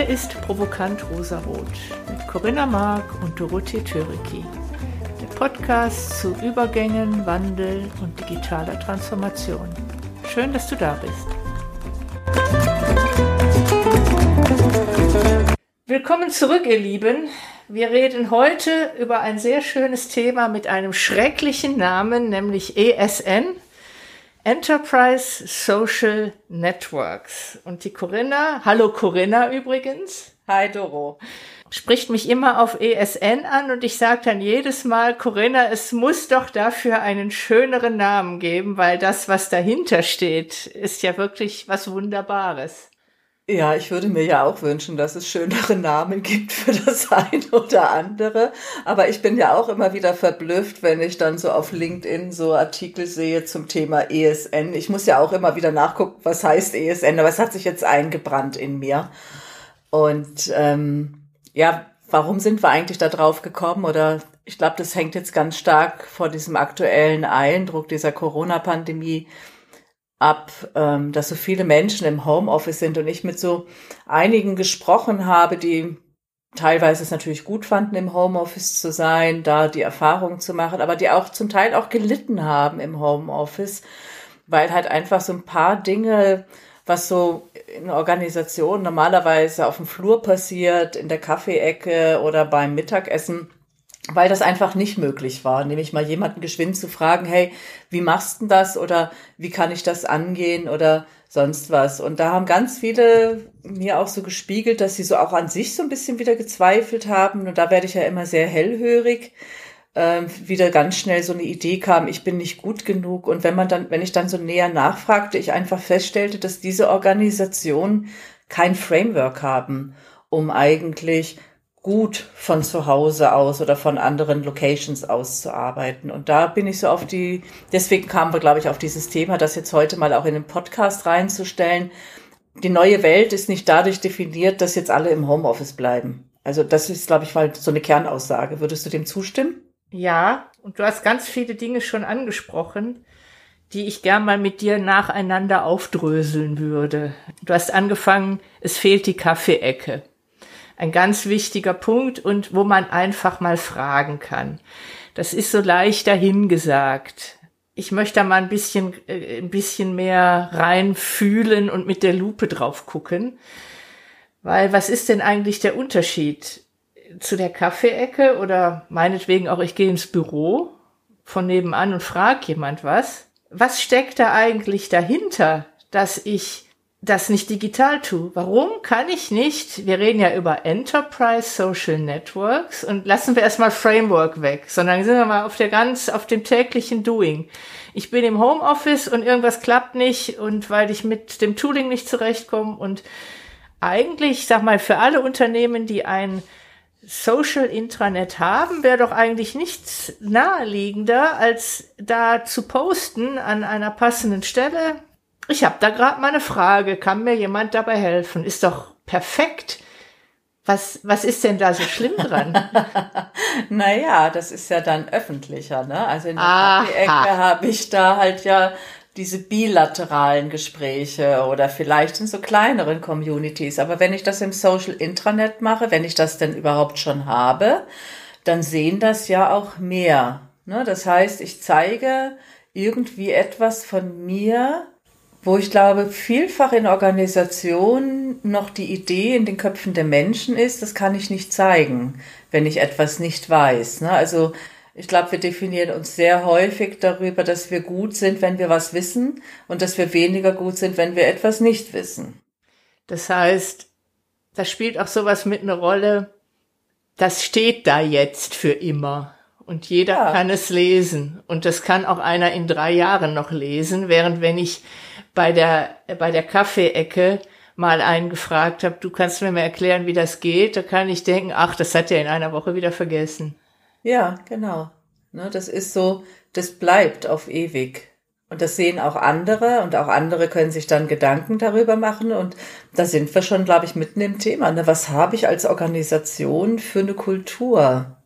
Hier ist Provokant Rosarot mit Corinna Mark und Dorothee Töriki. Der Podcast zu Übergängen, Wandel und digitaler Transformation. Schön, dass du da bist. Willkommen zurück, ihr Lieben. Wir reden heute über ein sehr schönes Thema mit einem schrecklichen Namen, nämlich ESN, Enterprise Social Networks. Und die Corinna, hallo Corinna übrigens. Hi Doro. Spricht mich immer auf ESN an und ich sage dann jedes Mal, Corinna, es muss doch dafür einen schöneren Namen geben, weil das, was dahinter steht, ist ja wirklich was Wunderbares. Ja, ich würde mir ja auch wünschen, dass es schönere Namen gibt für das eine oder andere. Aber ich bin ja auch immer wieder verblüfft, wenn ich dann so auf LinkedIn so Artikel sehe zum Thema ESN. Ich muss ja auch immer wieder nachgucken, was heißt ESN, aber es hat sich jetzt eingebrannt in mir. Und ähm, ja, warum sind wir eigentlich da drauf gekommen? Oder ich glaube, das hängt jetzt ganz stark vor diesem aktuellen Eindruck dieser Corona-Pandemie ab, ähm, dass so viele Menschen im Homeoffice sind und ich mit so einigen gesprochen habe, die teilweise es natürlich gut fanden, im Homeoffice zu sein, da die Erfahrung zu machen, aber die auch zum Teil auch gelitten haben im Homeoffice, weil halt einfach so ein paar Dinge, was so in Organisationen normalerweise auf dem Flur passiert, in der Kaffeeecke oder beim Mittagessen, weil das einfach nicht möglich war, nämlich mal jemanden geschwind zu fragen, hey, wie machst du das oder wie kann ich das angehen oder sonst was. Und da haben ganz viele mir auch so gespiegelt, dass sie so auch an sich so ein bisschen wieder gezweifelt haben. Und da werde ich ja immer sehr hellhörig. Ähm, wieder ganz schnell so eine Idee kam, ich bin nicht gut genug. Und wenn man dann, wenn ich dann so näher nachfragte, ich einfach feststellte, dass diese Organisationen kein Framework haben, um eigentlich gut von zu Hause aus oder von anderen Locations aus zu arbeiten. Und da bin ich so auf die, deswegen kamen wir, glaube ich, auf dieses Thema, das jetzt heute mal auch in den Podcast reinzustellen. Die neue Welt ist nicht dadurch definiert, dass jetzt alle im Homeoffice bleiben. Also das ist, glaube ich, mal so eine Kernaussage. Würdest du dem zustimmen? Ja, und du hast ganz viele Dinge schon angesprochen, die ich gern mal mit dir nacheinander aufdröseln würde. Du hast angefangen, es fehlt die Kaffeeecke ein ganz wichtiger Punkt und wo man einfach mal fragen kann. Das ist so leicht dahingesagt. Ich möchte da mal ein bisschen, äh, ein bisschen mehr reinfühlen und mit der Lupe drauf gucken. Weil was ist denn eigentlich der Unterschied zu der Kaffeeecke oder meinetwegen auch ich gehe ins Büro von nebenan und frage jemand was? Was steckt da eigentlich dahinter, dass ich das nicht digital tue? Warum kann ich nicht, wir reden ja über Enterprise Social Networks und lassen wir erstmal Framework weg, sondern sind wir mal auf der ganz, auf dem täglichen Doing. Ich bin im Homeoffice und irgendwas klappt nicht und weil ich mit dem Tooling nicht zurechtkomme und eigentlich, ich sag mal, für alle Unternehmen, die ein Social Intranet haben, wäre doch eigentlich nichts naheliegender, als da zu posten an einer passenden Stelle, ich habe da gerade mal eine Frage. Kann mir jemand dabei helfen? Ist doch perfekt. Was, was ist denn da so schlimm dran? naja, das ist ja dann öffentlicher, ne? Also in der Ecke habe ich da halt ja diese bilateralen Gespräche oder vielleicht in so kleineren Communities. Aber wenn ich das im Social Intranet mache, wenn ich das denn überhaupt schon habe, dann sehen das ja auch mehr. Ne? Das heißt, ich zeige irgendwie etwas von mir, wo ich glaube, vielfach in Organisationen noch die Idee in den Köpfen der Menschen ist, das kann ich nicht zeigen, wenn ich etwas nicht weiß. Ne? Also ich glaube, wir definieren uns sehr häufig darüber, dass wir gut sind, wenn wir was wissen und dass wir weniger gut sind, wenn wir etwas nicht wissen. Das heißt, da spielt auch sowas mit eine Rolle, das steht da jetzt für immer und jeder ja. kann es lesen und das kann auch einer in drei Jahren noch lesen, während wenn ich bei der, bei der Kaffeeecke mal einen gefragt habe, du kannst mir mal erklären, wie das geht, da kann ich denken, ach, das hat er in einer Woche wieder vergessen. Ja, genau. Ne, das ist so, das bleibt auf ewig. Und das sehen auch andere und auch andere können sich dann Gedanken darüber machen. Und da sind wir schon, glaube ich, mitten im Thema. Ne? Was habe ich als Organisation für eine Kultur?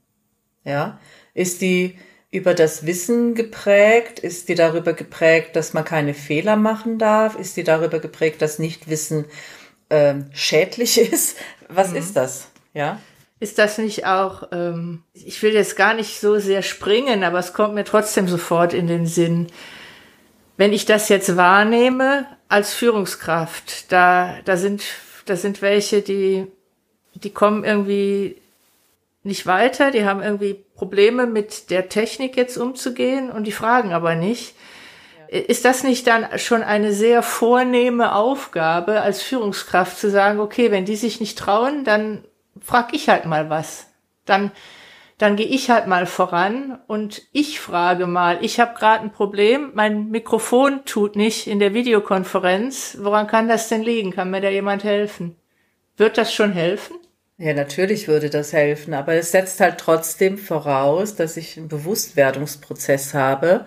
Ja, ist die, über das Wissen geprägt? Ist die darüber geprägt, dass man keine Fehler machen darf? Ist die darüber geprägt, dass Nichtwissen ähm, schädlich ist. Was mhm. ist das? Ja. Ist das nicht auch, ähm, ich will jetzt gar nicht so sehr springen, aber es kommt mir trotzdem sofort in den Sinn. Wenn ich das jetzt wahrnehme als Führungskraft, da, da sind, da sind welche, die, die kommen irgendwie nicht weiter, die haben irgendwie Probleme mit der Technik jetzt umzugehen und die fragen aber nicht. Ist das nicht dann schon eine sehr vornehme Aufgabe als Führungskraft zu sagen, okay, wenn die sich nicht trauen, dann frag ich halt mal was. Dann, dann gehe ich halt mal voran und ich frage mal, ich habe gerade ein Problem, mein Mikrofon tut nicht in der Videokonferenz. Woran kann das denn liegen? Kann mir da jemand helfen? Wird das schon helfen? Ja, natürlich würde das helfen, aber es setzt halt trotzdem voraus, dass ich einen Bewusstwerdungsprozess habe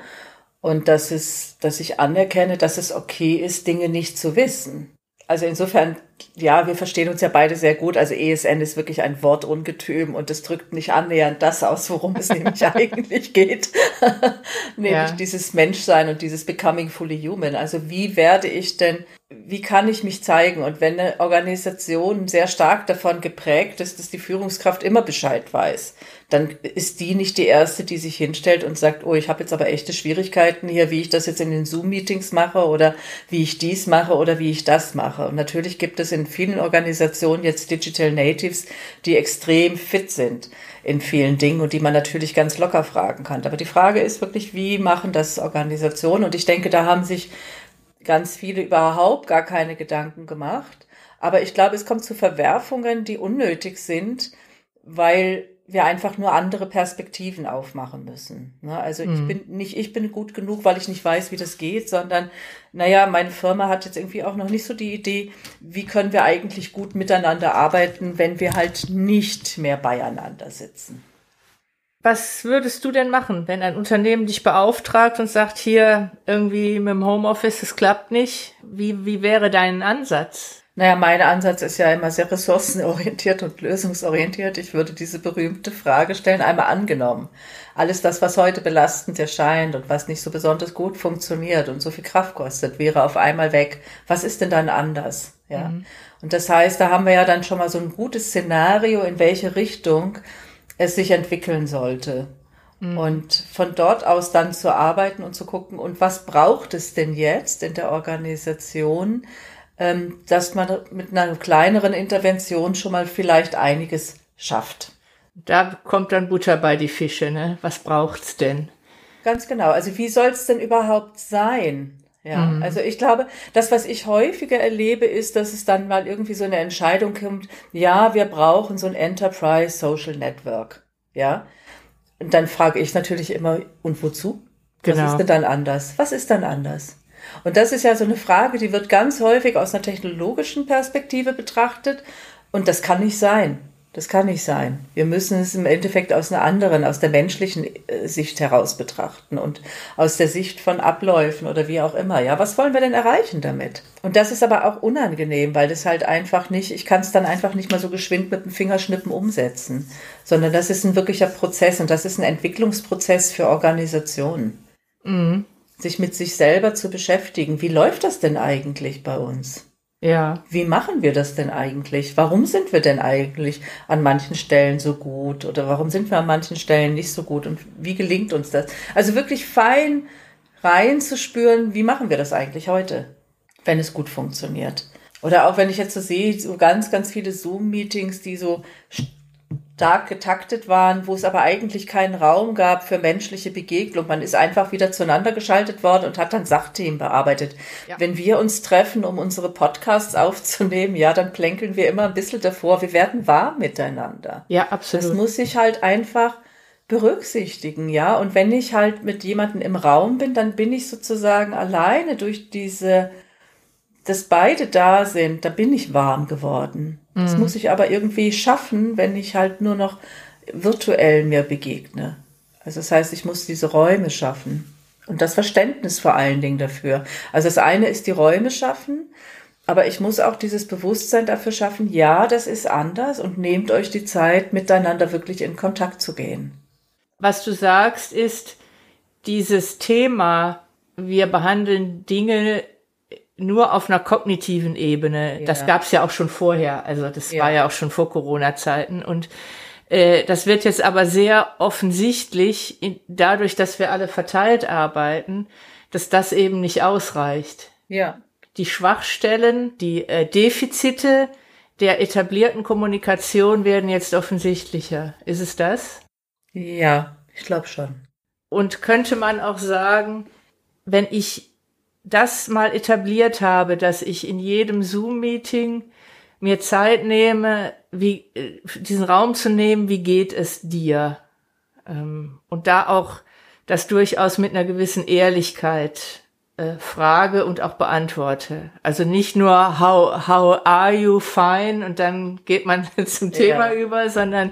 und dass es, dass ich anerkenne, dass es okay ist, Dinge nicht zu wissen. Also insofern, ja, wir verstehen uns ja beide sehr gut. Also ESN ist wirklich ein Wortungetüm und es drückt nicht annähernd das aus, worum es nämlich eigentlich geht. nämlich ja. dieses Menschsein und dieses Becoming Fully Human. Also wie werde ich denn wie kann ich mich zeigen? Und wenn eine Organisation sehr stark davon geprägt ist, dass die Führungskraft immer Bescheid weiß, dann ist die nicht die erste, die sich hinstellt und sagt, oh, ich habe jetzt aber echte Schwierigkeiten hier, wie ich das jetzt in den Zoom-Meetings mache oder wie ich dies mache oder wie ich das mache. Und natürlich gibt es in vielen Organisationen jetzt Digital Natives, die extrem fit sind in vielen Dingen und die man natürlich ganz locker fragen kann. Aber die Frage ist wirklich, wie machen das Organisationen? Und ich denke, da haben sich ganz viele überhaupt gar keine Gedanken gemacht. Aber ich glaube, es kommt zu Verwerfungen, die unnötig sind, weil wir einfach nur andere Perspektiven aufmachen müssen. Ne? Also mhm. ich bin nicht, ich bin gut genug, weil ich nicht weiß, wie das geht, sondern, naja, meine Firma hat jetzt irgendwie auch noch nicht so die Idee, wie können wir eigentlich gut miteinander arbeiten, wenn wir halt nicht mehr beieinander sitzen. Was würdest du denn machen, wenn ein Unternehmen dich beauftragt und sagt, hier irgendwie mit dem Homeoffice, es klappt nicht? Wie, wie wäre dein Ansatz? Naja, mein Ansatz ist ja immer sehr ressourcenorientiert und lösungsorientiert. Ich würde diese berühmte Frage stellen, einmal angenommen. Alles das, was heute belastend erscheint und was nicht so besonders gut funktioniert und so viel Kraft kostet, wäre auf einmal weg. Was ist denn dann anders? Ja. Mhm. Und das heißt, da haben wir ja dann schon mal so ein gutes Szenario, in welche Richtung es sich entwickeln sollte. Mhm. Und von dort aus dann zu arbeiten und zu gucken, und was braucht es denn jetzt in der Organisation, dass man mit einer kleineren Intervention schon mal vielleicht einiges schafft. Da kommt dann Butter bei die Fische, ne? Was braucht's denn? Ganz genau. Also wie soll es denn überhaupt sein? Ja, mhm. also ich glaube, das, was ich häufiger erlebe, ist, dass es dann mal irgendwie so eine Entscheidung kommt, ja, wir brauchen so ein Enterprise Social Network. Ja. Und dann frage ich natürlich immer, und wozu? Genau. Was ist denn dann anders? Was ist dann anders? Und das ist ja so eine Frage, die wird ganz häufig aus einer technologischen Perspektive betrachtet. Und das kann nicht sein. Das kann nicht sein. Wir müssen es im Endeffekt aus einer anderen, aus der menschlichen äh, Sicht heraus betrachten und aus der Sicht von Abläufen oder wie auch immer. Ja, was wollen wir denn erreichen damit? Und das ist aber auch unangenehm, weil das halt einfach nicht, ich kann es dann einfach nicht mal so geschwind mit dem Fingerschnippen umsetzen, sondern das ist ein wirklicher Prozess und das ist ein Entwicklungsprozess für Organisationen. Mhm. Sich mit sich selber zu beschäftigen. Wie läuft das denn eigentlich bei uns? Ja. Wie machen wir das denn eigentlich? Warum sind wir denn eigentlich an manchen Stellen so gut oder warum sind wir an manchen Stellen nicht so gut und wie gelingt uns das? Also wirklich fein reinzuspüren, wie machen wir das eigentlich heute, wenn es gut funktioniert? Oder auch wenn ich jetzt so sehe, so ganz, ganz viele Zoom-Meetings, die so stark getaktet waren, wo es aber eigentlich keinen Raum gab für menschliche Begegnung. Man ist einfach wieder zueinander geschaltet worden und hat dann Sachthemen bearbeitet. Ja. Wenn wir uns treffen, um unsere Podcasts aufzunehmen, ja, dann plänkeln wir immer ein bisschen davor. Wir werden warm miteinander. Ja, absolut. Das muss ich halt einfach berücksichtigen, ja. Und wenn ich halt mit jemandem im Raum bin, dann bin ich sozusagen alleine durch diese dass beide da sind, da bin ich warm geworden. Mhm. Das muss ich aber irgendwie schaffen, wenn ich halt nur noch virtuell mir begegne. Also das heißt, ich muss diese Räume schaffen und das Verständnis vor allen Dingen dafür. Also das eine ist die Räume schaffen, aber ich muss auch dieses Bewusstsein dafür schaffen, ja, das ist anders und nehmt euch die Zeit, miteinander wirklich in Kontakt zu gehen. Was du sagst, ist dieses Thema, wir behandeln Dinge nur auf einer kognitiven Ebene. Ja. Das gab es ja auch schon vorher. Also das ja. war ja auch schon vor Corona-Zeiten. Und äh, das wird jetzt aber sehr offensichtlich, in, dadurch, dass wir alle verteilt arbeiten, dass das eben nicht ausreicht. Ja. Die Schwachstellen, die äh, Defizite der etablierten Kommunikation werden jetzt offensichtlicher. Ist es das? Ja, ich glaube schon. Und könnte man auch sagen, wenn ich das mal etabliert habe, dass ich in jedem Zoom-Meeting mir Zeit nehme, wie, äh, diesen Raum zu nehmen, wie geht es dir? Ähm, und da auch das durchaus mit einer gewissen Ehrlichkeit äh, frage und auch beantworte. Also nicht nur how, how are you fine und dann geht man zum Thema ja. über, sondern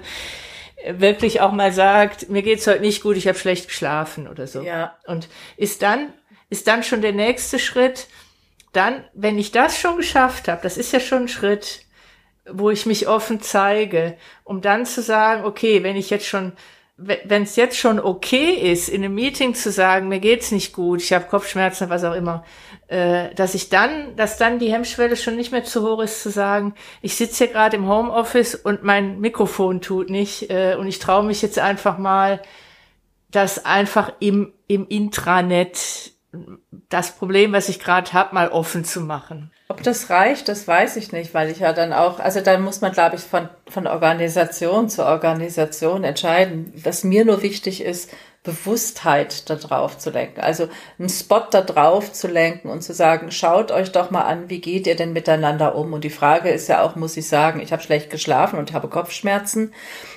wirklich auch mal sagt, mir geht's heute nicht gut, ich habe schlecht geschlafen oder so. Ja. Und ist dann ist dann schon der nächste Schritt. Dann, wenn ich das schon geschafft habe, das ist ja schon ein Schritt, wo ich mich offen zeige, um dann zu sagen, okay, wenn ich jetzt schon wenn es jetzt schon okay ist, in einem Meeting zu sagen, mir geht's nicht gut, ich habe Kopfschmerzen, was auch immer, äh, dass ich dann, dass dann die Hemmschwelle schon nicht mehr zu hoch ist, zu sagen, ich sitze hier gerade im Homeoffice und mein Mikrofon tut nicht äh, und ich traue mich jetzt einfach mal, das einfach im, im Intranet das Problem, was ich gerade habe, mal offen zu machen. Ob das reicht, das weiß ich nicht, weil ich ja dann auch, also dann muss man, glaube ich, von, von Organisation zu Organisation entscheiden. Was mir nur wichtig ist, Bewusstheit darauf zu lenken. Also einen Spot da drauf zu lenken und zu sagen, schaut euch doch mal an, wie geht ihr denn miteinander um? Und die Frage ist ja auch, muss ich sagen, ich habe schlecht geschlafen und habe Kopfschmerzen.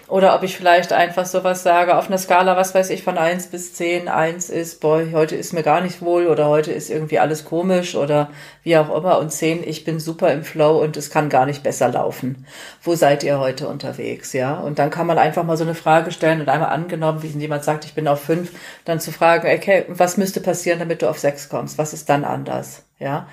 Oder ob ich vielleicht einfach sowas sage, auf einer Skala, was weiß ich, von eins bis zehn. Eins ist, boah, heute ist mir gar nicht wohl oder heute ist irgendwie alles komisch oder wie auch immer. Und zehn, ich bin super im Flow und es kann gar nicht besser laufen. Wo seid ihr heute unterwegs? Ja. Und dann kann man einfach mal so eine Frage stellen und einmal angenommen, wie jemand sagt, ich bin auf fünf, dann zu fragen, okay, was müsste passieren, damit du auf sechs kommst? Was ist dann anders? Ja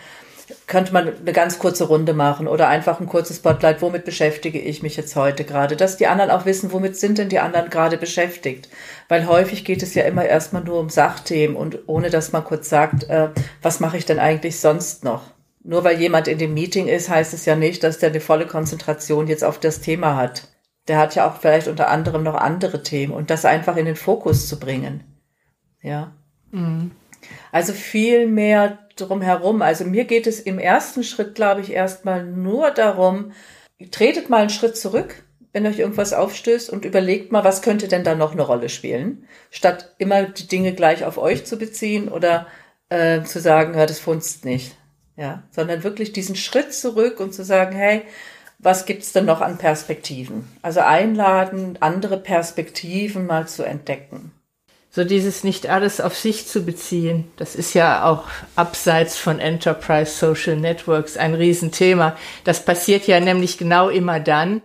könnte man eine ganz kurze Runde machen oder einfach ein kurzes Spotlight, womit beschäftige ich mich jetzt heute gerade, dass die anderen auch wissen, womit sind denn die anderen gerade beschäftigt. Weil häufig geht es ja immer erstmal nur um Sachthemen und ohne dass man kurz sagt, äh, was mache ich denn eigentlich sonst noch? Nur weil jemand in dem Meeting ist, heißt es ja nicht, dass der eine volle Konzentration jetzt auf das Thema hat. Der hat ja auch vielleicht unter anderem noch andere Themen und das einfach in den Fokus zu bringen. Ja. Mhm. Also viel mehr drumherum. Also mir geht es im ersten Schritt, glaube ich, erstmal nur darum, tretet mal einen Schritt zurück, wenn euch irgendwas aufstößt und überlegt mal, was könnte denn da noch eine Rolle spielen, statt immer die Dinge gleich auf euch zu beziehen oder äh, zu sagen, ja, das funzt nicht. Ja, sondern wirklich diesen Schritt zurück und zu sagen, hey, was gibt's denn noch an Perspektiven? Also einladen, andere Perspektiven mal zu entdecken so dieses nicht alles auf sich zu beziehen, das ist ja auch abseits von Enterprise Social Networks ein Riesenthema. Das passiert ja nämlich genau immer dann,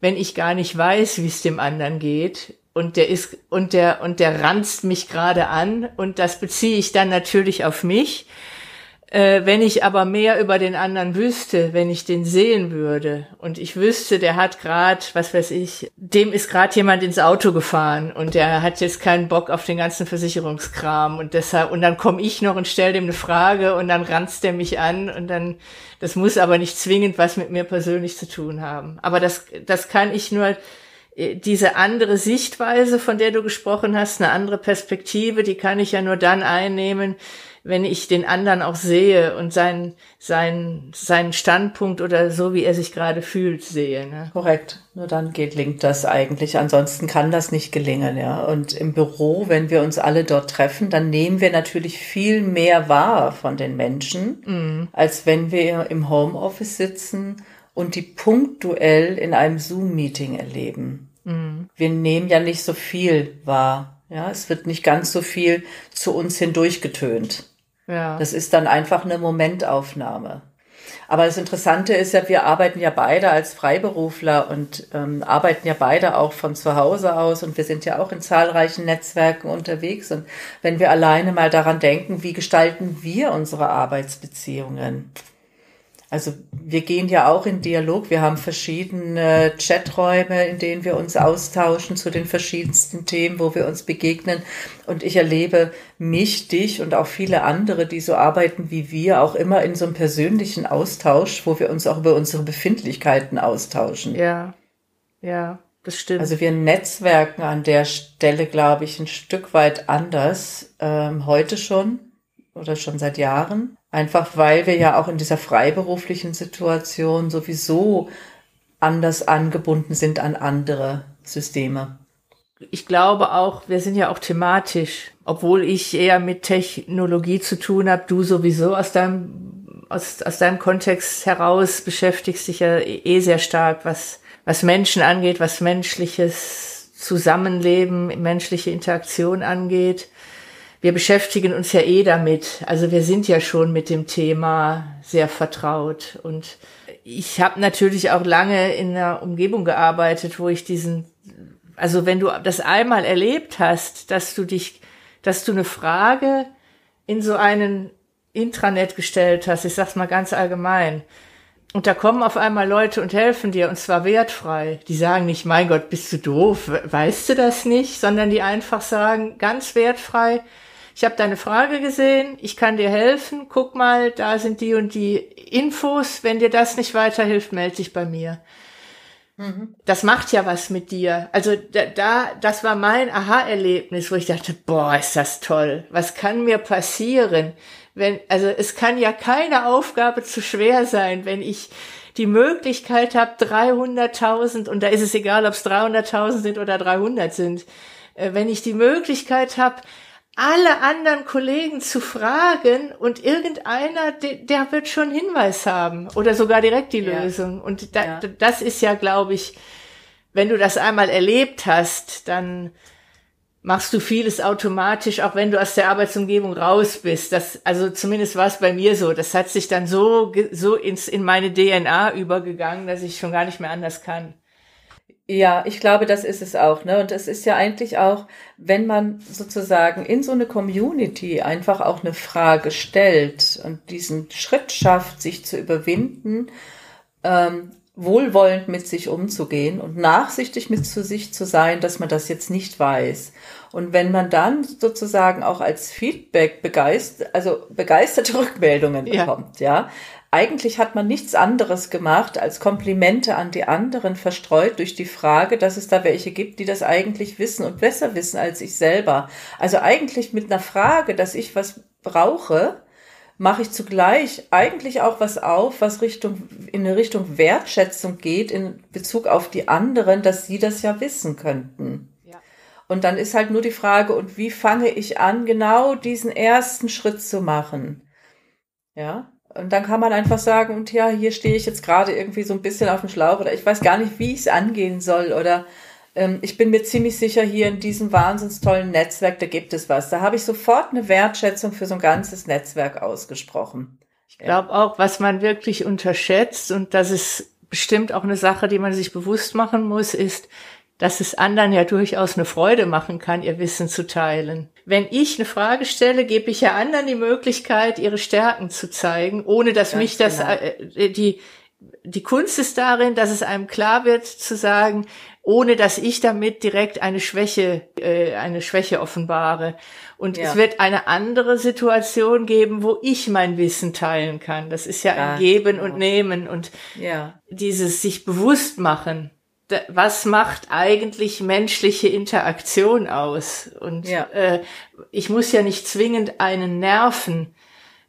wenn ich gar nicht weiß, wie es dem anderen geht und der ist und der und der ranzt mich gerade an und das beziehe ich dann natürlich auf mich äh, wenn ich aber mehr über den anderen wüsste, wenn ich den sehen würde und ich wüsste, der hat gerade, was weiß ich, dem ist gerade jemand ins Auto gefahren und der hat jetzt keinen Bock auf den ganzen Versicherungskram und deshalb und dann komme ich noch und stelle dem eine Frage und dann ranzt der mich an und dann das muss aber nicht zwingend was mit mir persönlich zu tun haben. Aber das das kann ich nur äh, diese andere Sichtweise, von der du gesprochen hast, eine andere Perspektive, die kann ich ja nur dann einnehmen, wenn ich den anderen auch sehe und seinen, seinen, seinen Standpunkt oder so, wie er sich gerade fühlt, sehe. Ne? Korrekt. Nur dann geht, gelingt das eigentlich. Ansonsten kann das nicht gelingen, ja. Und im Büro, wenn wir uns alle dort treffen, dann nehmen wir natürlich viel mehr wahr von den Menschen, mhm. als wenn wir im Homeoffice sitzen und die punktuell in einem Zoom-Meeting erleben. Mhm. Wir nehmen ja nicht so viel wahr. Ja, es wird nicht ganz so viel zu uns hindurchgetönt. Ja. Das ist dann einfach eine Momentaufnahme. Aber das Interessante ist ja, wir arbeiten ja beide als Freiberufler und ähm, arbeiten ja beide auch von zu Hause aus und wir sind ja auch in zahlreichen Netzwerken unterwegs. Und wenn wir alleine mal daran denken, wie gestalten wir unsere Arbeitsbeziehungen? Also wir gehen ja auch in Dialog. Wir haben verschiedene Chaträume, in denen wir uns austauschen zu den verschiedensten Themen, wo wir uns begegnen. Und ich erlebe mich, dich und auch viele andere, die so arbeiten wie wir, auch immer in so einem persönlichen Austausch, wo wir uns auch über unsere Befindlichkeiten austauschen. Ja, ja, das stimmt. Also wir netzwerken an der Stelle, glaube ich, ein Stück weit anders ähm, heute schon oder schon seit Jahren. Einfach weil wir ja auch in dieser freiberuflichen Situation sowieso anders angebunden sind an andere Systeme. Ich glaube auch, wir sind ja auch thematisch, obwohl ich eher mit Technologie zu tun habe, du sowieso aus deinem, aus, aus deinem Kontext heraus beschäftigst dich ja eh sehr stark, was, was Menschen angeht, was menschliches Zusammenleben, menschliche Interaktion angeht wir beschäftigen uns ja eh damit. Also wir sind ja schon mit dem Thema sehr vertraut. Und ich habe natürlich auch lange in einer Umgebung gearbeitet, wo ich diesen, also wenn du das einmal erlebt hast, dass du dich, dass du eine Frage in so einen Intranet gestellt hast, ich sag's mal ganz allgemein, und da kommen auf einmal Leute und helfen dir, und zwar wertfrei. Die sagen nicht, mein Gott, bist du doof, weißt du das nicht, sondern die einfach sagen, ganz wertfrei, ich habe deine Frage gesehen, ich kann dir helfen, guck mal, da sind die und die Infos, wenn dir das nicht weiterhilft, melde dich bei mir. Mhm. Das macht ja was mit dir. Also da, da das war mein Aha-Erlebnis, wo ich dachte, boah, ist das toll. Was kann mir passieren, wenn, also es kann ja keine Aufgabe zu schwer sein, wenn ich die Möglichkeit habe, 300.000, und da ist es egal, ob es 300.000 sind oder 300 sind, äh, wenn ich die Möglichkeit habe, alle anderen Kollegen zu fragen und irgendeiner, der, der wird schon Hinweis haben oder sogar direkt die ja. Lösung. Und da, ja. das ist ja, glaube ich, wenn du das einmal erlebt hast, dann machst du vieles automatisch, auch wenn du aus der Arbeitsumgebung raus bist. Das, also zumindest war es bei mir so. Das hat sich dann so, so ins, in meine DNA übergegangen, dass ich schon gar nicht mehr anders kann. Ja, ich glaube, das ist es auch. Ne? Und es ist ja eigentlich auch, wenn man sozusagen in so eine Community einfach auch eine Frage stellt und diesen Schritt schafft, sich zu überwinden, ähm, wohlwollend mit sich umzugehen und nachsichtig mit zu sich zu sein, dass man das jetzt nicht weiß. Und wenn man dann sozusagen auch als Feedback begeistert, also begeisterte Rückmeldungen bekommt, ja, ja eigentlich hat man nichts anderes gemacht, als Komplimente an die anderen verstreut durch die Frage, dass es da welche gibt, die das eigentlich wissen und besser wissen als ich selber. Also eigentlich mit einer Frage, dass ich was brauche, mache ich zugleich eigentlich auch was auf, was Richtung, in eine Richtung Wertschätzung geht in Bezug auf die anderen, dass sie das ja wissen könnten. Und dann ist halt nur die Frage, und wie fange ich an, genau diesen ersten Schritt zu machen? Ja, und dann kann man einfach sagen, und ja, hier stehe ich jetzt gerade irgendwie so ein bisschen auf dem Schlauch oder ich weiß gar nicht, wie ich es angehen soll oder ich bin mir ziemlich sicher, hier in diesem wahnsinns tollen Netzwerk, da gibt es was. Da habe ich sofort eine Wertschätzung für so ein ganzes Netzwerk ausgesprochen. Ich glaube auch, was man wirklich unterschätzt und das ist bestimmt auch eine Sache, die man sich bewusst machen muss, ist, dass es anderen ja durchaus eine Freude machen kann, ihr Wissen zu teilen. Wenn ich eine Frage stelle, gebe ich ja anderen die Möglichkeit, ihre Stärken zu zeigen, ohne dass Ganz mich das, genau. äh, die, die Kunst ist darin, dass es einem klar wird zu sagen, ohne dass ich damit direkt eine Schwäche, äh, eine Schwäche offenbare. Und ja. es wird eine andere Situation geben, wo ich mein Wissen teilen kann. Das ist ja, ja ein Geben genau. und Nehmen und ja. dieses sich bewusst machen was macht eigentlich menschliche Interaktion aus? Und ja. äh, ich muss ja nicht zwingend einen nerven,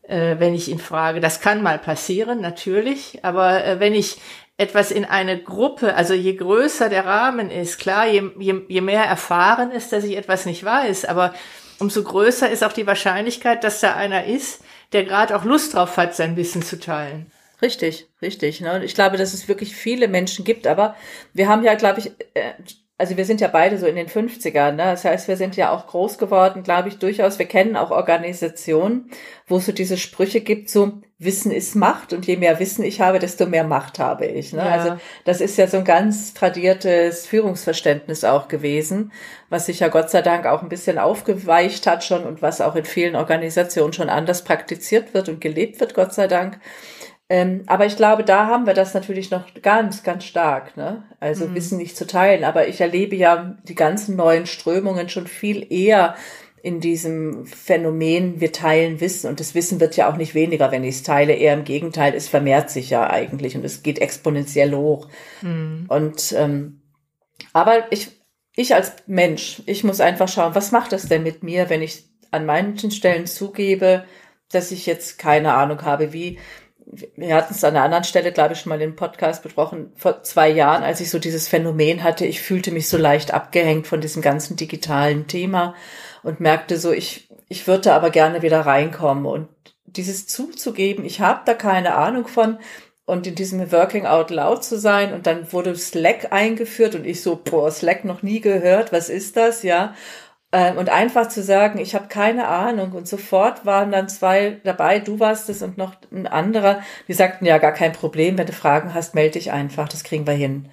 äh, wenn ich ihn frage. Das kann mal passieren, natürlich. Aber äh, wenn ich etwas in eine Gruppe, also je größer der Rahmen ist, klar, je, je, je mehr erfahren ist, dass ich etwas nicht weiß, aber umso größer ist auch die Wahrscheinlichkeit, dass da einer ist, der gerade auch Lust drauf hat, sein Wissen zu teilen. Richtig, richtig. Ne? Und ich glaube, dass es wirklich viele Menschen gibt, aber wir haben ja, glaube ich, äh, also wir sind ja beide so in den 50ern, ne? das heißt, wir sind ja auch groß geworden, glaube ich, durchaus. Wir kennen auch Organisationen, wo es so diese Sprüche gibt, so Wissen ist Macht und je mehr Wissen ich habe, desto mehr Macht habe ich. Ne? Ja. Also das ist ja so ein ganz tradiertes Führungsverständnis auch gewesen, was sich ja Gott sei Dank auch ein bisschen aufgeweicht hat schon und was auch in vielen Organisationen schon anders praktiziert wird und gelebt wird, Gott sei Dank. Ähm, aber ich glaube, da haben wir das natürlich noch ganz, ganz stark, ne? Also mhm. Wissen nicht zu teilen. Aber ich erlebe ja die ganzen neuen Strömungen schon viel eher in diesem Phänomen, wir teilen Wissen. Und das Wissen wird ja auch nicht weniger, wenn ich es teile. Eher im Gegenteil, es vermehrt sich ja eigentlich und es geht exponentiell hoch. Mhm. Und ähm, aber ich, ich als Mensch, ich muss einfach schauen, was macht das denn mit mir, wenn ich an manchen Stellen zugebe, dass ich jetzt keine Ahnung habe, wie wir hatten es an einer anderen Stelle, glaube ich, schon mal im Podcast besprochen, vor zwei Jahren, als ich so dieses Phänomen hatte, ich fühlte mich so leicht abgehängt von diesem ganzen digitalen Thema und merkte so, ich, ich würde aber gerne wieder reinkommen und dieses zuzugeben, ich habe da keine Ahnung von und in diesem Working Out Loud zu sein und dann wurde Slack eingeführt und ich so, boah, Slack noch nie gehört, was ist das, ja? Ähm, und einfach zu sagen, ich habe keine Ahnung und sofort waren dann zwei dabei, du warst es und noch ein anderer, die sagten, ja, gar kein Problem, wenn du Fragen hast, melde dich einfach, das kriegen wir hin.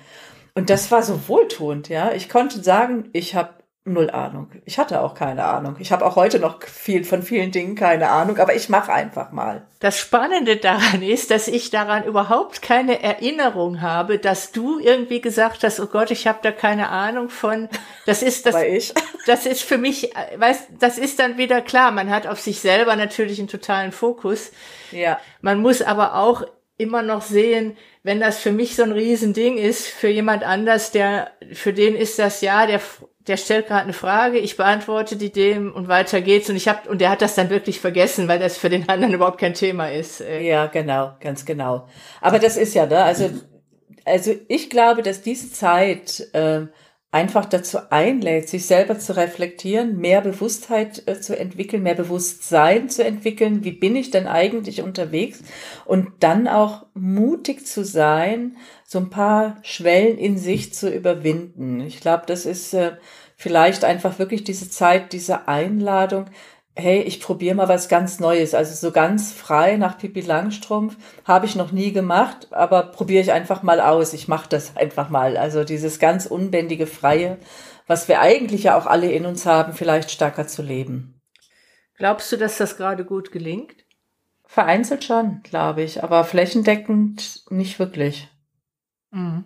Und das war so wohltuend, ja. Ich konnte sagen, ich habe null Ahnung. Ich hatte auch keine Ahnung. Ich habe auch heute noch viel von vielen Dingen keine Ahnung, aber ich mache einfach mal. Das Spannende daran ist, dass ich daran überhaupt keine Erinnerung habe, dass du irgendwie gesagt hast, oh Gott, ich habe da keine Ahnung von. Das ist das. Das ist für mich, weißt, das ist dann wieder klar. Man hat auf sich selber natürlich einen totalen Fokus. Ja. Man muss aber auch immer noch sehen, wenn das für mich so ein Riesending ist, für jemand anders, der, für den ist das ja, der der stellt gerade eine Frage, ich beantworte die dem und weiter geht's und ich habe und der hat das dann wirklich vergessen, weil das für den anderen überhaupt kein Thema ist. Äh. Ja, genau, ganz genau. Aber das ist ja, ne, also also ich glaube, dass diese Zeit äh, einfach dazu einlädt, sich selber zu reflektieren, mehr Bewusstheit äh, zu entwickeln, mehr Bewusstsein zu entwickeln. Wie bin ich denn eigentlich unterwegs? Und dann auch mutig zu sein, so ein paar Schwellen in sich zu überwinden. Ich glaube, das ist äh, vielleicht einfach wirklich diese Zeit, diese Einladung, hey, ich probiere mal was ganz Neues. Also so ganz frei nach Pippi Langstrumpf habe ich noch nie gemacht, aber probiere ich einfach mal aus. Ich mache das einfach mal. Also dieses ganz unbändige Freie, was wir eigentlich ja auch alle in uns haben, vielleicht stärker zu leben. Glaubst du, dass das gerade gut gelingt? Vereinzelt schon, glaube ich, aber flächendeckend nicht wirklich. Mhm.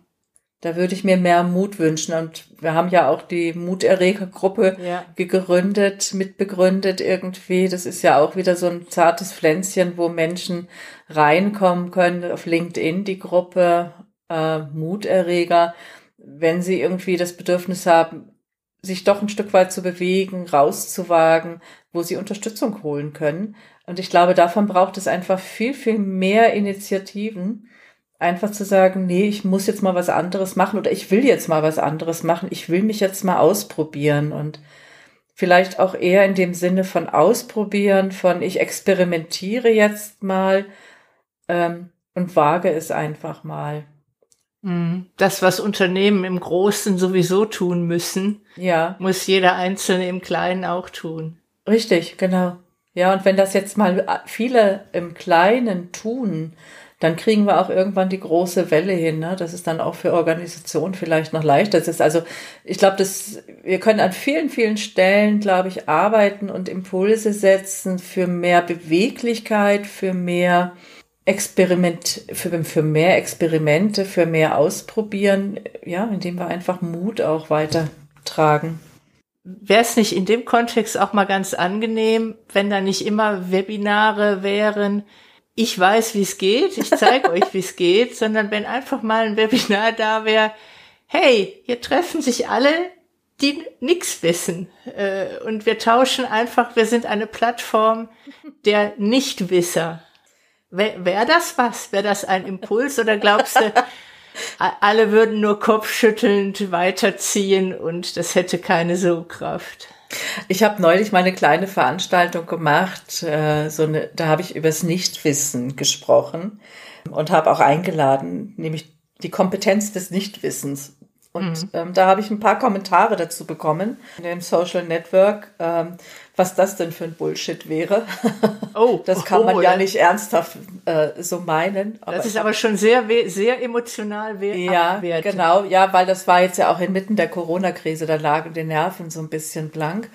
Da würde ich mir mehr Mut wünschen. Und wir haben ja auch die Muterregergruppe ja. gegründet, mitbegründet irgendwie. Das ist ja auch wieder so ein zartes Pflänzchen, wo Menschen reinkommen können. Auf LinkedIn die Gruppe äh, Muterreger, wenn sie irgendwie das Bedürfnis haben, sich doch ein Stück weit zu bewegen, rauszuwagen, wo sie Unterstützung holen können. Und ich glaube, davon braucht es einfach viel, viel mehr Initiativen einfach zu sagen, nee, ich muss jetzt mal was anderes machen oder ich will jetzt mal was anderes machen, ich will mich jetzt mal ausprobieren und vielleicht auch eher in dem Sinne von ausprobieren, von ich experimentiere jetzt mal ähm, und wage es einfach mal. Mhm. Das, was Unternehmen im Großen sowieso tun müssen, ja. muss jeder Einzelne im Kleinen auch tun. Richtig, genau. Ja, und wenn das jetzt mal viele im Kleinen tun, dann kriegen wir auch irgendwann die große Welle hin. Ne? Das ist dann auch für Organisationen vielleicht noch leichter. Das ist also, ich glaube, wir können an vielen, vielen Stellen, glaube ich, arbeiten und Impulse setzen für mehr Beweglichkeit, für mehr Experiment, für, für mehr Experimente, für mehr Ausprobieren, ja, indem wir einfach Mut auch weitertragen. Wäre es nicht in dem Kontext auch mal ganz angenehm, wenn da nicht immer Webinare wären, ich weiß, wie es geht, ich zeige euch, wie es geht, sondern wenn einfach mal ein Webinar da wäre, hey, hier treffen sich alle, die nichts wissen. Äh, und wir tauschen einfach, wir sind eine Plattform der Nichtwisser. Wäre wär das was? Wäre das ein Impuls oder glaubst du, alle würden nur kopfschüttelnd weiterziehen und das hätte keine Sogkraft? Ich habe neulich mal eine kleine Veranstaltung gemacht, äh, so eine, da habe ich übers Nichtwissen gesprochen und habe auch eingeladen, nämlich die Kompetenz des Nichtwissens. Und mhm. ähm, da habe ich ein paar Kommentare dazu bekommen in dem Social Network, ähm, was das denn für ein Bullshit wäre. Oh, das kann man oh, ja, ja, nicht ernsthaft äh, so meinen. das ist aber schon sehr, sehr emotional Ja, abwertend. genau. Ja, weil das war jetzt ja auch inmitten der Corona-Krise, da lagen die Nerven so ein bisschen blank.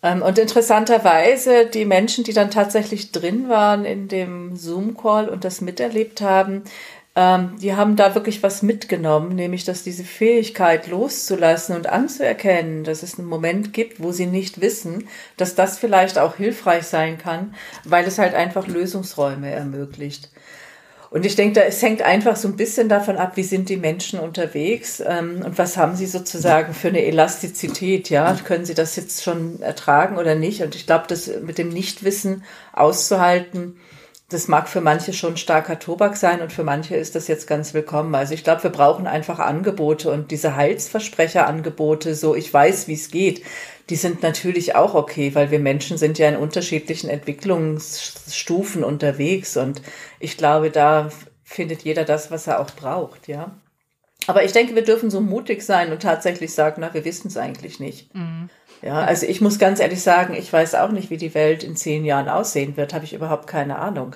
Ähm, und interessanterweise, die Menschen, die dann tatsächlich drin waren in dem Zoom-Call und das miterlebt haben, ähm, die haben da wirklich was mitgenommen, nämlich dass diese Fähigkeit loszulassen und anzuerkennen, dass es einen Moment gibt, wo sie nicht wissen, dass das vielleicht auch hilfreich sein kann, weil es halt einfach Lösungsräume ermöglicht. Und ich denke, da, es hängt einfach so ein bisschen davon ab, wie sind die Menschen unterwegs ähm, und was haben sie sozusagen für eine Elastizität, ja? Können sie das jetzt schon ertragen oder nicht? Und ich glaube, das mit dem Nichtwissen auszuhalten, das mag für manche schon starker Tobak sein und für manche ist das jetzt ganz willkommen. Also ich glaube, wir brauchen einfach Angebote und diese Heilsversprecherangebote, so ich weiß, wie es geht, die sind natürlich auch okay, weil wir Menschen sind ja in unterschiedlichen Entwicklungsstufen unterwegs und ich glaube, da findet jeder das, was er auch braucht, ja. Aber ich denke, wir dürfen so mutig sein und tatsächlich sagen, na, wir wissen es eigentlich nicht. Mhm. Ja, also ich muss ganz ehrlich sagen, ich weiß auch nicht, wie die Welt in zehn Jahren aussehen wird, habe ich überhaupt keine Ahnung.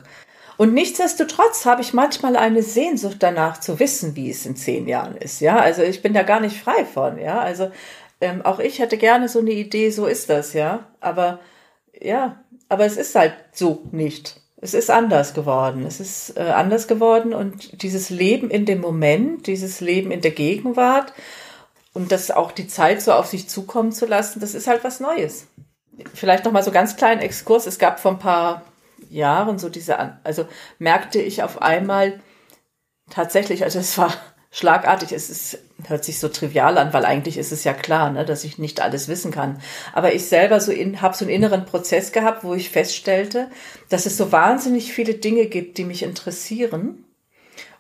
Und nichtsdestotrotz habe ich manchmal eine Sehnsucht danach zu wissen, wie es in zehn Jahren ist. Ja, also ich bin da gar nicht frei von. Ja, also ähm, auch ich hätte gerne so eine Idee, so ist das. Ja, aber ja, aber es ist halt so nicht. Es ist anders geworden. Es ist äh, anders geworden und dieses Leben in dem Moment, dieses Leben in der Gegenwart, und das auch die Zeit so auf sich zukommen zu lassen, das ist halt was Neues. Vielleicht noch mal so ganz kleinen Exkurs. Es gab vor ein paar Jahren so diese, also merkte ich auf einmal tatsächlich, also es war schlagartig, es ist, hört sich so trivial an, weil eigentlich ist es ja klar, ne, dass ich nicht alles wissen kann. Aber ich selber so in, habe so einen inneren Prozess gehabt, wo ich feststellte, dass es so wahnsinnig viele Dinge gibt, die mich interessieren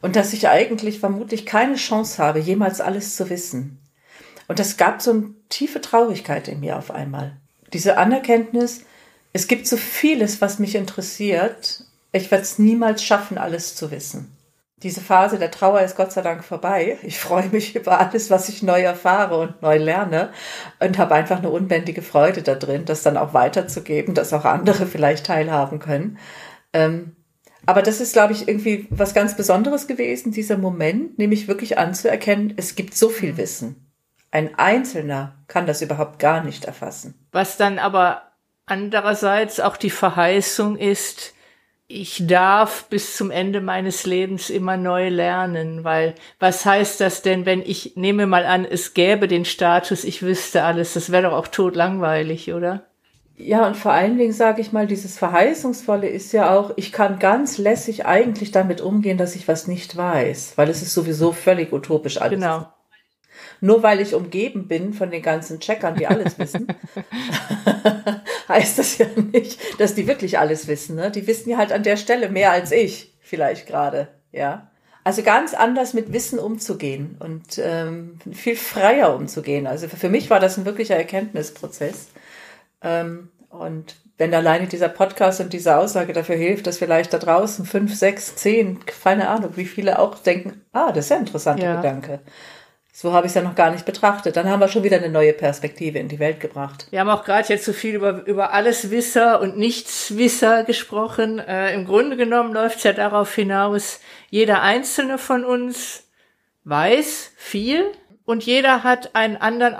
und dass ich eigentlich vermutlich keine Chance habe, jemals alles zu wissen. Und das gab so eine tiefe Traurigkeit in mir auf einmal. Diese Anerkenntnis, es gibt so vieles, was mich interessiert. Ich werde es niemals schaffen, alles zu wissen. Diese Phase der Trauer ist Gott sei Dank vorbei. Ich freue mich über alles, was ich neu erfahre und neu lerne und habe einfach eine unbändige Freude da drin, das dann auch weiterzugeben, dass auch andere vielleicht teilhaben können. Ähm, aber das ist, glaube ich, irgendwie was ganz Besonderes gewesen, dieser Moment, nämlich wirklich anzuerkennen, es gibt so viel Wissen. Ein Einzelner kann das überhaupt gar nicht erfassen. Was dann aber andererseits auch die Verheißung ist, ich darf bis zum Ende meines Lebens immer neu lernen, weil was heißt das denn, wenn ich nehme mal an, es gäbe den Status, ich wüsste alles, das wäre doch auch totlangweilig, oder? Ja, und vor allen Dingen sage ich mal, dieses Verheißungsvolle ist ja auch, ich kann ganz lässig eigentlich damit umgehen, dass ich was nicht weiß, weil es ist sowieso völlig utopisch alles. Genau. Nur weil ich umgeben bin von den ganzen Checkern, die alles wissen, heißt das ja nicht, dass die wirklich alles wissen. Ne? Die wissen ja halt an der Stelle mehr als ich, vielleicht gerade. Ja. Also ganz anders mit Wissen umzugehen und ähm, viel freier umzugehen. Also für mich war das ein wirklicher Erkenntnisprozess. Ähm, und wenn alleine dieser Podcast und diese Aussage dafür hilft, dass vielleicht da draußen fünf, sechs, zehn, keine Ahnung, wie viele auch denken, ah, das ist ja ein interessanter ja. Gedanke. So habe ich es ja noch gar nicht betrachtet. Dann haben wir schon wieder eine neue Perspektive in die Welt gebracht. Wir haben auch gerade jetzt so viel über, über Alleswisser und Nichtswisser gesprochen. Äh, Im Grunde genommen läuft es ja darauf hinaus, jeder einzelne von uns weiß viel und jeder hat einen anderen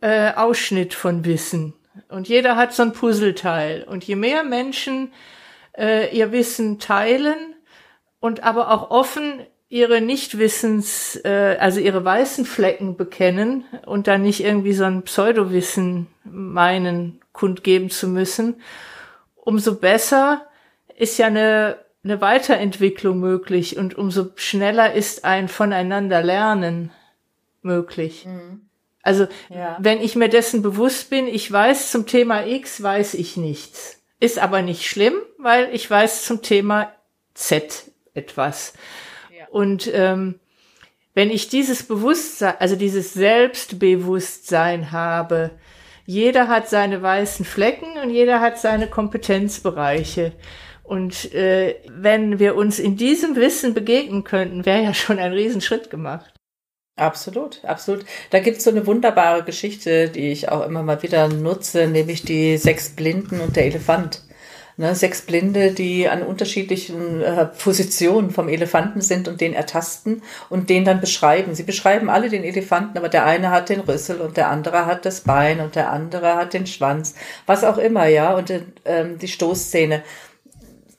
äh, Ausschnitt von Wissen. Und jeder hat so ein Puzzleteil. Und je mehr Menschen äh, ihr Wissen teilen und aber auch offen ihre Nichtwissens, äh, also ihre weißen Flecken bekennen und dann nicht irgendwie so ein Pseudowissen meinen, kundgeben zu müssen, umso besser ist ja eine, eine Weiterentwicklung möglich und umso schneller ist ein Voneinander lernen möglich. Mhm. Also, ja. wenn ich mir dessen bewusst bin, ich weiß zum Thema X, weiß ich nichts. Ist aber nicht schlimm, weil ich weiß zum Thema Z etwas. Und ähm, wenn ich dieses Bewusstsein, also dieses Selbstbewusstsein habe, jeder hat seine weißen Flecken und jeder hat seine Kompetenzbereiche. Und äh, wenn wir uns in diesem Wissen begegnen könnten, wäre ja schon ein Riesenschritt gemacht. Absolut, absolut. Da gibt's so eine wunderbare Geschichte, die ich auch immer mal wieder nutze, nämlich die sechs Blinden und der Elefant. Ne, sechs Blinde, die an unterschiedlichen äh, Positionen vom Elefanten sind und den ertasten und den dann beschreiben. Sie beschreiben alle den Elefanten, aber der eine hat den Rüssel und der andere hat das Bein und der andere hat den Schwanz, was auch immer, ja, und ähm, die Stoßzähne.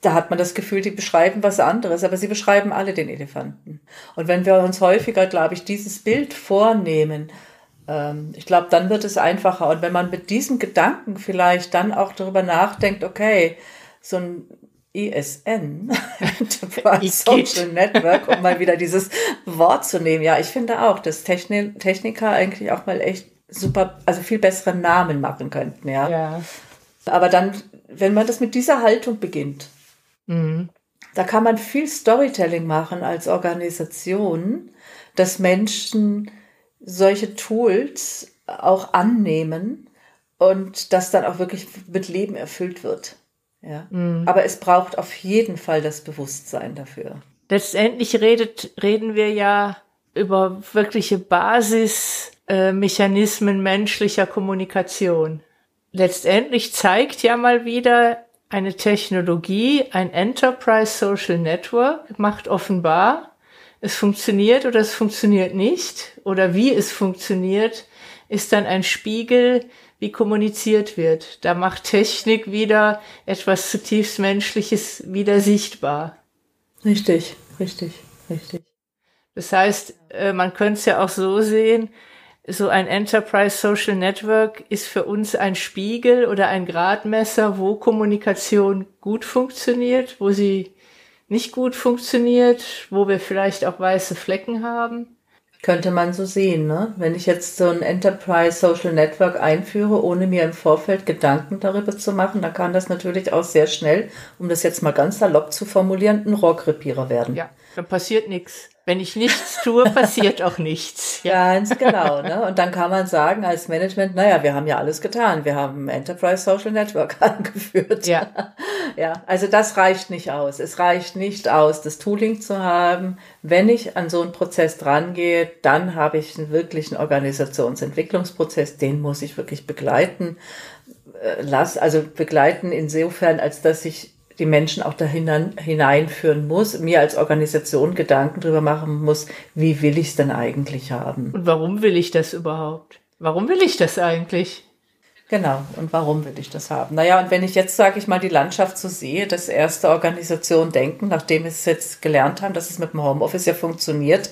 Da hat man das Gefühl, die beschreiben was anderes, aber sie beschreiben alle den Elefanten. Und wenn wir uns häufiger, glaube ich, dieses Bild vornehmen, ich glaube, dann wird es einfacher. Und wenn man mit diesem Gedanken vielleicht dann auch darüber nachdenkt, okay, so ein ISN, Enterprise Social Network, um mal wieder dieses Wort zu nehmen. Ja, ich finde auch, dass Techni Techniker eigentlich auch mal echt super, also viel bessere Namen machen könnten, ja. ja. Aber dann, wenn man das mit dieser Haltung beginnt, mhm. da kann man viel Storytelling machen als Organisation, dass Menschen solche Tools auch annehmen und das dann auch wirklich mit Leben erfüllt wird. Ja. Mhm. Aber es braucht auf jeden Fall das Bewusstsein dafür. Letztendlich redet, reden wir ja über wirkliche Basismechanismen äh, menschlicher Kommunikation. Letztendlich zeigt ja mal wieder eine Technologie, ein Enterprise Social Network macht offenbar, es funktioniert oder es funktioniert nicht oder wie es funktioniert, ist dann ein Spiegel, wie kommuniziert wird. Da macht Technik wieder etwas zutiefst Menschliches wieder sichtbar. Richtig, richtig, richtig. Das heißt, äh, man könnte es ja auch so sehen, so ein Enterprise Social Network ist für uns ein Spiegel oder ein Gradmesser, wo Kommunikation gut funktioniert, wo sie nicht gut funktioniert, wo wir vielleicht auch weiße Flecken haben? Könnte man so sehen, ne? Wenn ich jetzt so ein Enterprise Social Network einführe, ohne mir im Vorfeld Gedanken darüber zu machen, dann kann das natürlich auch sehr schnell, um das jetzt mal ganz salopp zu formulieren, ein Rohrkrepierer werden. Ja, dann passiert nichts. Wenn ich nichts tue, passiert auch nichts. Ja. Ganz genau. Ne? Und dann kann man sagen als Management, naja, wir haben ja alles getan. Wir haben Enterprise Social Network angeführt. Ja. ja, also das reicht nicht aus. Es reicht nicht aus, das Tooling zu haben. Wenn ich an so einen Prozess drangehe, dann habe ich einen wirklichen Organisationsentwicklungsprozess. Den muss ich wirklich begleiten. Äh, lass, also begleiten insofern, als dass ich die Menschen auch dahin hineinführen muss, mir als Organisation Gedanken darüber machen muss, wie will ich es denn eigentlich haben? Und warum will ich das überhaupt? Warum will ich das eigentlich? Genau, und warum will ich das haben? Naja, und wenn ich jetzt, sage ich mal, die Landschaft so sehe, dass erste Organisationen denken, nachdem wir es jetzt gelernt haben, dass es mit dem Homeoffice ja funktioniert,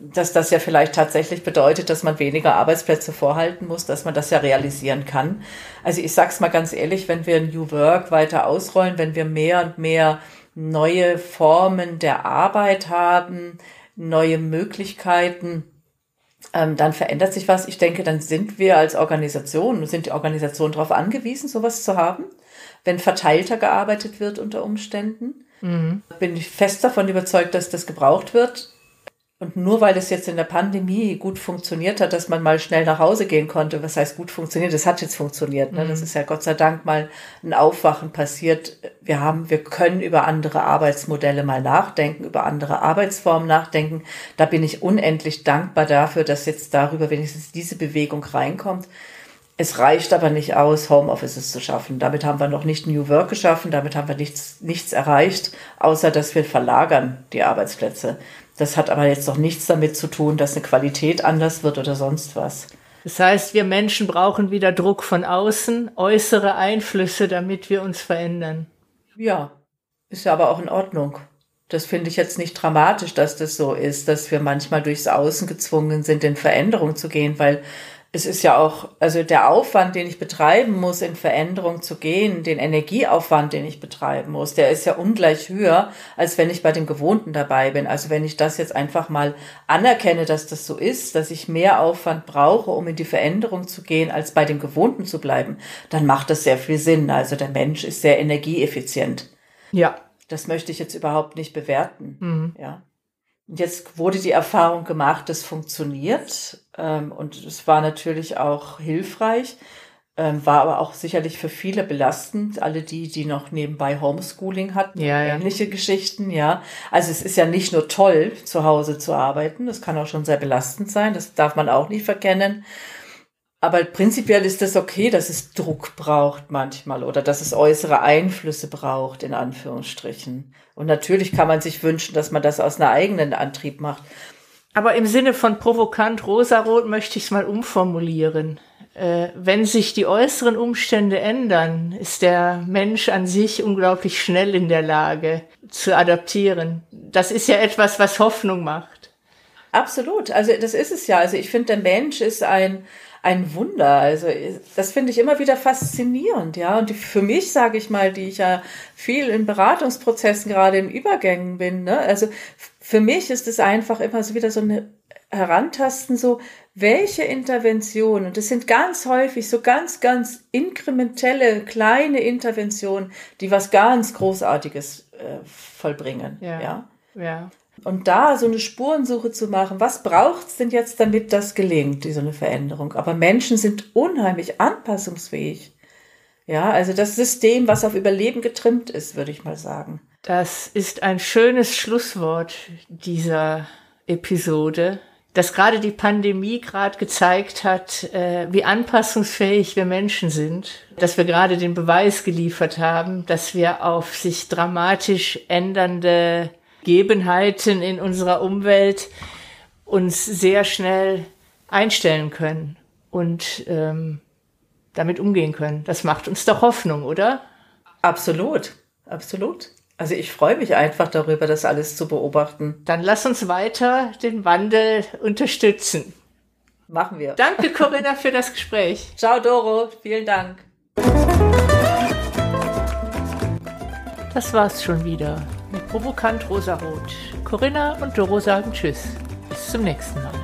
dass das ja vielleicht tatsächlich bedeutet, dass man weniger Arbeitsplätze vorhalten muss, dass man das ja realisieren kann. Also ich sag's mal ganz ehrlich, wenn wir New Work weiter ausrollen, wenn wir mehr und mehr neue Formen der Arbeit haben, neue Möglichkeiten, ähm, dann verändert sich was. Ich denke, dann sind wir als Organisation, sind die Organisationen darauf angewiesen, sowas zu haben, wenn verteilter gearbeitet wird unter Umständen. Mhm. Bin ich fest davon überzeugt, dass das gebraucht wird. Und nur weil es jetzt in der Pandemie gut funktioniert hat, dass man mal schnell nach Hause gehen konnte, was heißt gut funktioniert, das hat jetzt funktioniert. Ne? Mhm. Das ist ja Gott sei Dank mal ein Aufwachen passiert. Wir haben, wir können über andere Arbeitsmodelle mal nachdenken, über andere Arbeitsformen nachdenken. Da bin ich unendlich dankbar dafür, dass jetzt darüber wenigstens diese Bewegung reinkommt. Es reicht aber nicht aus, Homeoffices zu schaffen. Damit haben wir noch nicht New Work geschaffen, damit haben wir nichts, nichts erreicht, außer dass wir verlagern die Arbeitsplätze. Das hat aber jetzt doch nichts damit zu tun, dass eine Qualität anders wird oder sonst was. Das heißt, wir Menschen brauchen wieder Druck von außen, äußere Einflüsse, damit wir uns verändern. Ja, ist ja aber auch in Ordnung. Das finde ich jetzt nicht dramatisch, dass das so ist, dass wir manchmal durchs Außen gezwungen sind, in Veränderung zu gehen, weil es ist ja auch, also der Aufwand, den ich betreiben muss, in Veränderung zu gehen, den Energieaufwand, den ich betreiben muss, der ist ja ungleich höher, als wenn ich bei dem Gewohnten dabei bin. Also wenn ich das jetzt einfach mal anerkenne, dass das so ist, dass ich mehr Aufwand brauche, um in die Veränderung zu gehen, als bei dem Gewohnten zu bleiben, dann macht das sehr viel Sinn. Also der Mensch ist sehr energieeffizient. Ja. Das möchte ich jetzt überhaupt nicht bewerten. Mhm. Ja. Jetzt wurde die Erfahrung gemacht, das funktioniert. Ähm, und es war natürlich auch hilfreich, ähm, war aber auch sicherlich für viele belastend. Alle die, die noch nebenbei Homeschooling hatten, ja, ja. ähnliche Geschichten, ja. Also es ist ja nicht nur toll, zu Hause zu arbeiten. Das kann auch schon sehr belastend sein. Das darf man auch nicht verkennen. Aber prinzipiell ist es okay, dass es Druck braucht manchmal oder dass es äußere Einflüsse braucht, in Anführungsstrichen. Und natürlich kann man sich wünschen, dass man das aus einer eigenen Antrieb macht. Aber im Sinne von provokant rosarot möchte ich es mal umformulieren. Äh, wenn sich die äußeren Umstände ändern, ist der Mensch an sich unglaublich schnell in der Lage zu adaptieren. Das ist ja etwas, was Hoffnung macht. Absolut. Also das ist es ja. Also ich finde, der Mensch ist ein, ein Wunder. Also das finde ich immer wieder faszinierend, ja. Und für mich, sage ich mal, die ich ja viel in Beratungsprozessen gerade in Übergängen bin, ne? Also für mich ist es einfach immer so wieder so eine Herantasten, so welche Interventionen, und das sind ganz häufig so ganz, ganz inkrementelle, kleine Interventionen, die was ganz Großartiges äh, vollbringen. Ja. ja. Ja. Und da so eine Spurensuche zu machen, was braucht's denn jetzt, damit das gelingt, diese eine Veränderung? Aber Menschen sind unheimlich anpassungsfähig. Ja, also das System, was auf Überleben getrimmt ist, würde ich mal sagen. Das ist ein schönes Schlusswort dieser Episode, dass gerade die Pandemie gerade gezeigt hat, äh, wie anpassungsfähig wir Menschen sind, dass wir gerade den Beweis geliefert haben, dass wir auf sich dramatisch ändernde Gegebenheiten in unserer Umwelt uns sehr schnell einstellen können und ähm, damit umgehen können. Das macht uns doch Hoffnung, oder? Absolut, absolut. Also ich freue mich einfach darüber, das alles zu beobachten. Dann lass uns weiter den Wandel unterstützen. Machen wir. Danke, Corinna, für das Gespräch. Ciao, Doro. Vielen Dank. Das war's schon wieder mit Provokant Rosarot. Corinna und Doro sagen Tschüss. Bis zum nächsten Mal.